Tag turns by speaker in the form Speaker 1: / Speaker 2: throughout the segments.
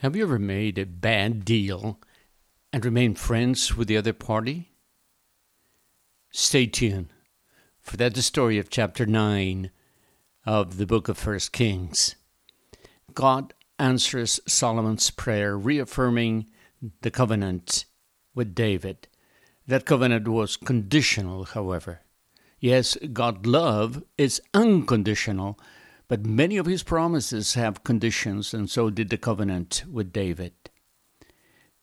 Speaker 1: Have you ever made a bad deal and remained friends with the other party? Stay tuned, for that's the story of chapter 9 of the book of First Kings. God answers Solomon's prayer, reaffirming the covenant with David. That covenant was conditional, however. Yes, God's love is unconditional, but many of his promises have conditions, and so did the covenant with David.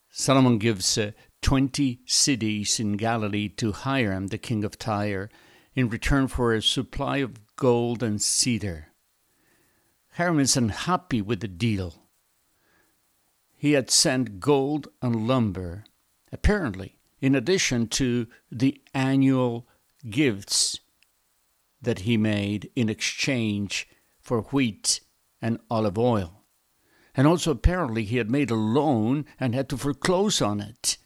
Speaker 1: Solomon gives uh, 20 cities in Galilee to Hiram, the king of Tyre, in return for a supply of gold and cedar. Hiram is unhappy with the deal. He had sent gold and lumber, apparently, in addition to the annual gifts that he made in exchange for wheat and olive oil. And also, apparently, he had made a loan and had to foreclose on it.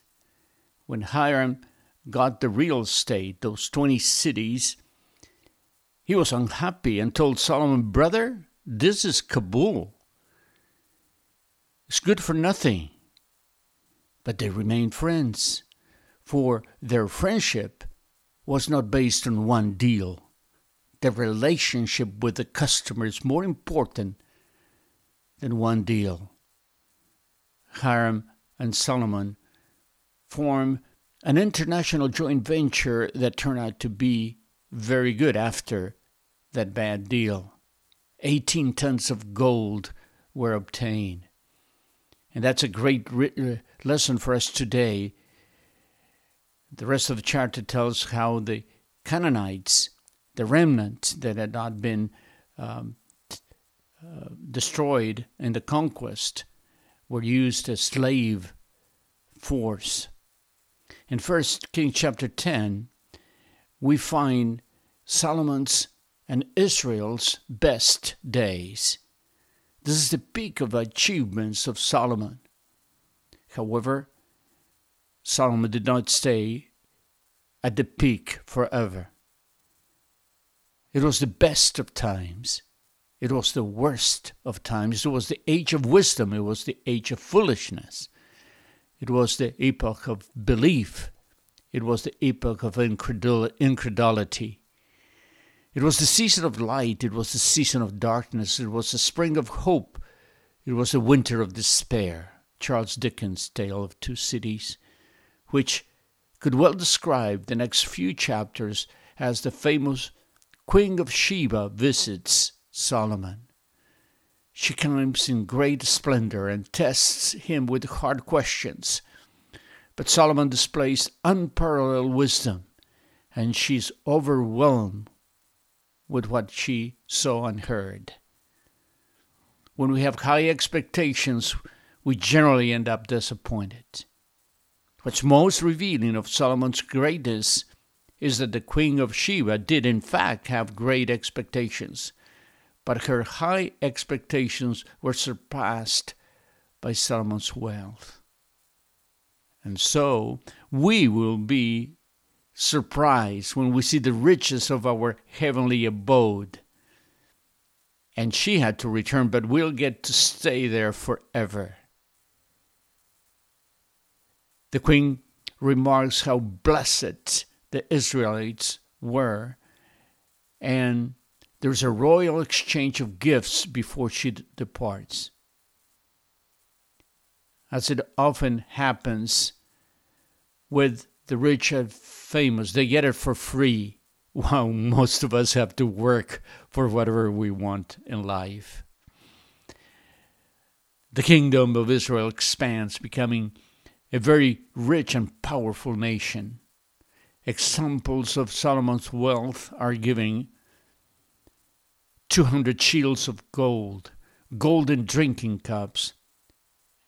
Speaker 1: When Hiram got the real estate, those 20 cities, he was unhappy and told Solomon, Brother, this is Kabul. It's good for nothing. But they remained friends, for their friendship was not based on one deal the relationship with the customer is more important than one deal. Hiram and Solomon form an international joint venture that turned out to be very good after that bad deal. 18 tons of gold were obtained. And that's a great uh, lesson for us today. The rest of the chapter tells how the Canaanites the remnant that had not been um, uh, destroyed in the conquest were used as slave force. In 1 Kings chapter 10, we find Solomon's and Israel's best days. This is the peak of achievements of Solomon. However, Solomon did not stay at the peak forever. It was the best of times. It was the worst of times. It was the age of wisdom. It was the age of foolishness. It was the epoch of belief. It was the epoch of incredulity. It was the season of light. It was the season of darkness. It was the spring of hope. It was the winter of despair. Charles Dickens' Tale of Two Cities, which could well describe the next few chapters as the famous Queen of Sheba visits Solomon. She comes in great splendor and tests him with hard questions. But Solomon displays unparalleled wisdom, and she's overwhelmed with what she saw and heard. When we have high expectations, we generally end up disappointed. What's most revealing of Solomon's greatness is that the Queen of Sheba did, in fact, have great expectations, but her high expectations were surpassed by Solomon's wealth. And so we will be surprised when we see the riches of our heavenly abode. And she had to return, but we'll get to stay there forever. The queen remarks how blessed the Israelites were. And there's a royal exchange of gifts before she departs. As it often happens with the rich and famous, they get it for free, while most of us have to work for whatever we want in life. The kingdom of Israel expands, becoming a very rich and powerful nation examples of Solomon's wealth are giving 200 shields of gold, golden drinking cups,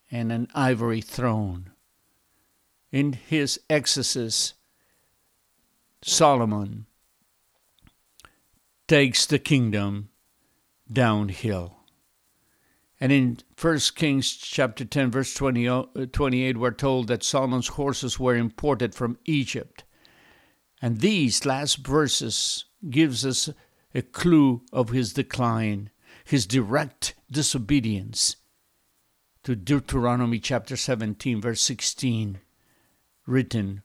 Speaker 1: and an ivory throne. In his excesses, Solomon takes the kingdom downhill. And in 1 Kings chapter 10 verse 20, uh, 28 we're told that Solomon's horses were imported from Egypt and these last verses gives us a clue of his decline, his direct disobedience to Deuteronomy chapter 17, verse 16, written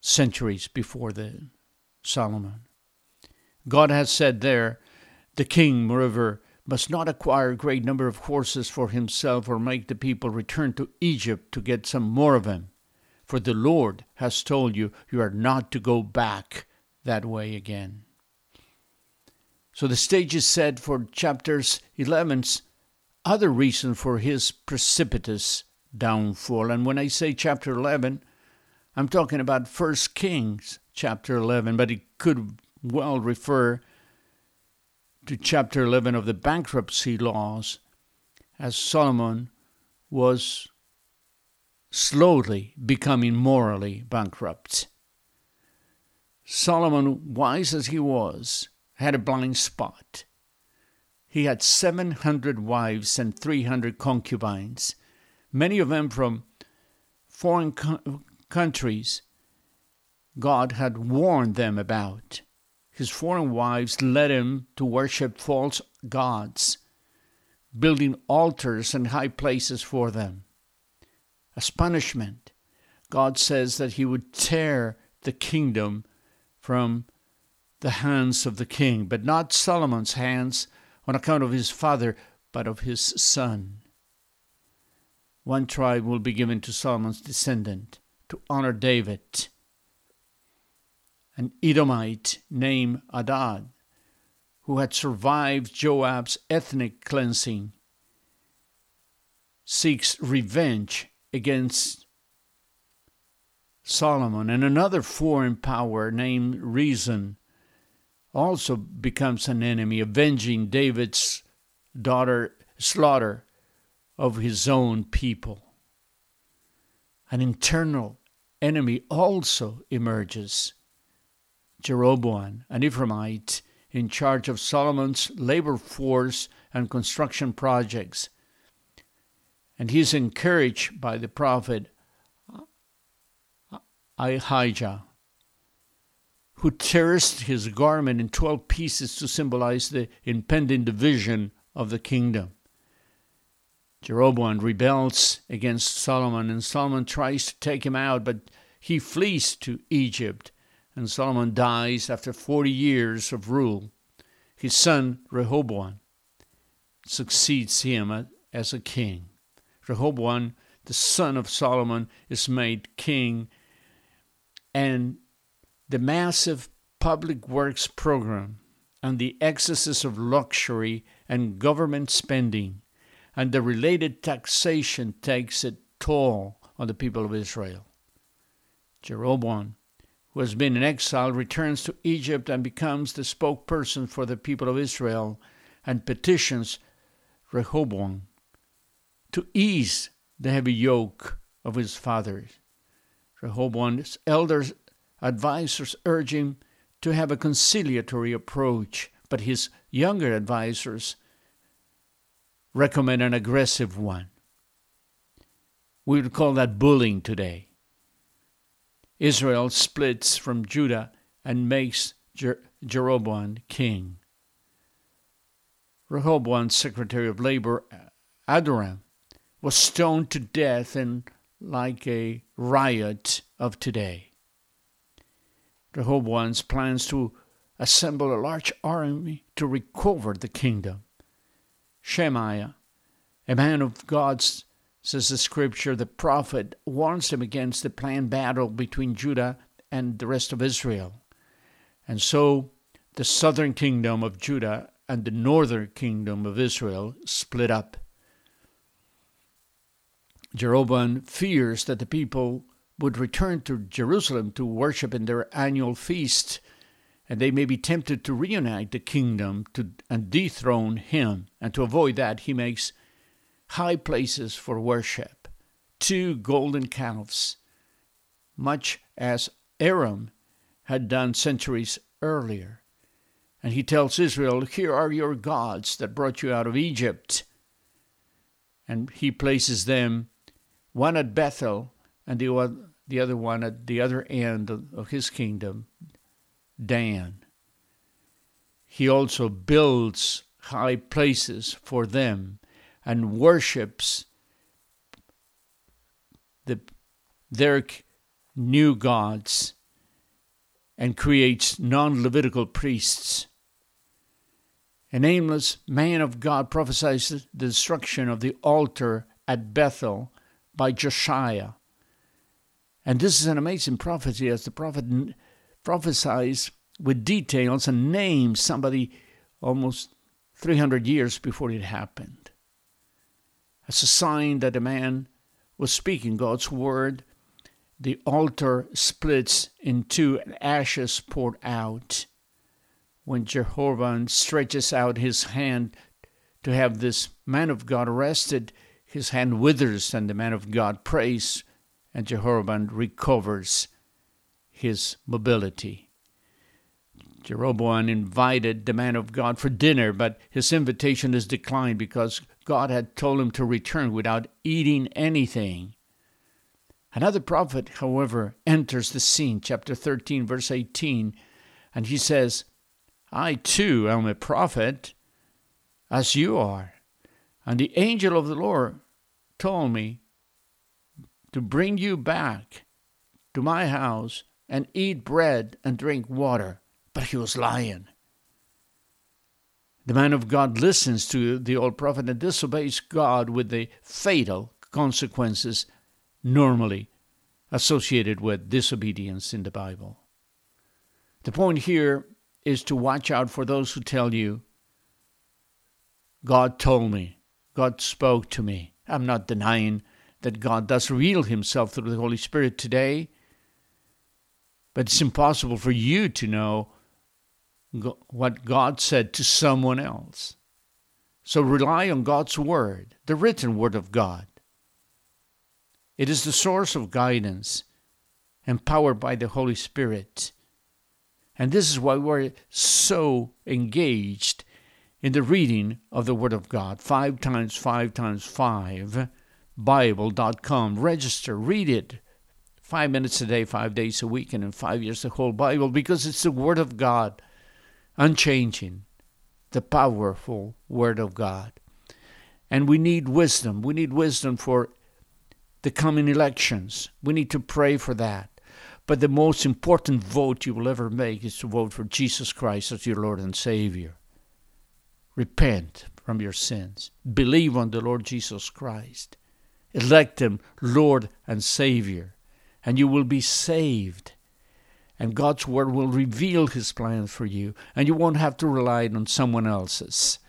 Speaker 1: centuries before the Solomon. God has said there, the king, moreover, must not acquire a great number of horses for himself or make the people return to Egypt to get some more of them. For the Lord has told you, you are not to go back that way again. So the stage is set for chapters 11's other reason for his precipitous downfall. And when I say chapter 11, I'm talking about First Kings chapter 11, but it could well refer to chapter 11 of the bankruptcy laws as Solomon was slowly becoming morally bankrupt. Solomon, wise as he was, had a blind spot. He had 700 wives and 300 concubines, many of them from foreign co- countries God had warned them about. His foreign wives led him to worship false gods, building altars and high places for them. As punishment, God says that he would tear the kingdom from the hands of the king, but not Solomon's hands on account of his father, but of his son. One tribe will be given to Solomon's descendant to honor David. An Edomite named Adad, who had survived Joab's ethnic cleansing, seeks revenge against Solomon, and another foreign power named Rezon also becomes an enemy, avenging David's daughter slaughter of his own people. An internal enemy also emerges. Jeroboam, an Ephraimite in charge of Solomon's labor force and construction projects. And he is encouraged by the prophet Ahijah who tears his garment in 12 pieces to symbolize the impending division of the kingdom. Jeroboam rebels against Solomon, and Solomon tries to take him out, but he flees to Egypt, and Solomon dies after 40 years of rule. His son Rehoboam succeeds him as a king. Rehoboam, the son of Solomon, is made king, and the massive public works program and the excesses of luxury and government spending and the related taxation takes a toll on the people of Israel. Jeroboam, who has been in exile, returns to Egypt and becomes the spokesperson for the people of Israel and petitions Rehoboam to ease the heavy yoke of his fathers. Rehoboam's elders advisors urge him to have a conciliatory approach, but his younger advisors recommend an aggressive one. We would call that bullying today. Israel splits from Judah and makes Jer- Jeroboam king. Rehoboam's Secretary of Labor, Adoram, was stoned to death in like a riot of today. Rehoboam's plans to assemble a large army to recover the kingdom. Shemaiah, a man of God's, says the scripture, the prophet warns him against the planned battle between Judah and the rest of Israel. And so the southern kingdom of Judah and the northern kingdom of Israel split up. Jeroboam fears that the people would return to Jerusalem to worship in their annual feast, and they may be tempted to reunite the kingdom to, and dethrone him. And to avoid that, he makes high places for worship, two golden calves, much as Aaron had done centuries earlier. And he tells Israel, Here are your gods that brought you out of Egypt. And he places them, one at Bethel and the the other one at the other end of his kingdom, Dan. He also builds high places for them, and worships the, their new gods and creates non Levitical priests. A nameless man of God prophesies the destruction of the altar at Bethel by Josiah. And this is an amazing prophecy as the prophet prophesies with details and names somebody almost 300 years before it happened. As a sign that a man was speaking God's word, the altar splits in two and ashes poured out. When Jeroboam stretches out his hand to have this man of God arrested, his hand withers and the man of God prays, and Jeroboam recovers his mobility. Jeroboam invited the man of God for dinner, but his invitation is declined because God had told him to return without eating anything. Another prophet, however, enters the scene, chapter 13, verse 18, and he says, I too am a prophet, as you are. And the angel of the Lord told me to bring you back to my house and eat bread and drink water. But he was lying. The man of God listens to the old prophet and disobeys God with the fatal consequences normally associated with disobedience in the Bible. The point here is to watch out for those who tell you, God told me, God spoke to me. I'm not denying that God does reveal himself through the Holy Spirit today, but it's impossible for you to know what God said to someone else. So rely on God's Word, the written Word of God. It is the source of guidance, empowered by the Holy Spirit. And this is why we're so engaged in the reading of the Word of God. Five times five times five, Bible.com. Register, read it. Five minutes a day, five days a week, and in five years, the whole Bible, because it's the Word of God unchanging, the powerful Word of God. And we need wisdom. We need wisdom for the coming elections. We need to pray for that. But the most important vote you will ever make is to vote for Jesus Christ as your Lord and Savior. Repent from your sins. Believe on the Lord Jesus Christ. Elect Him Lord and Savior, and you will be saved and God's word will reveal his plan for you, and you won't have to rely on someone else's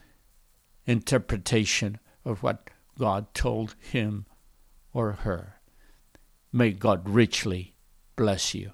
Speaker 1: interpretation of what God told him or her. May God richly bless you.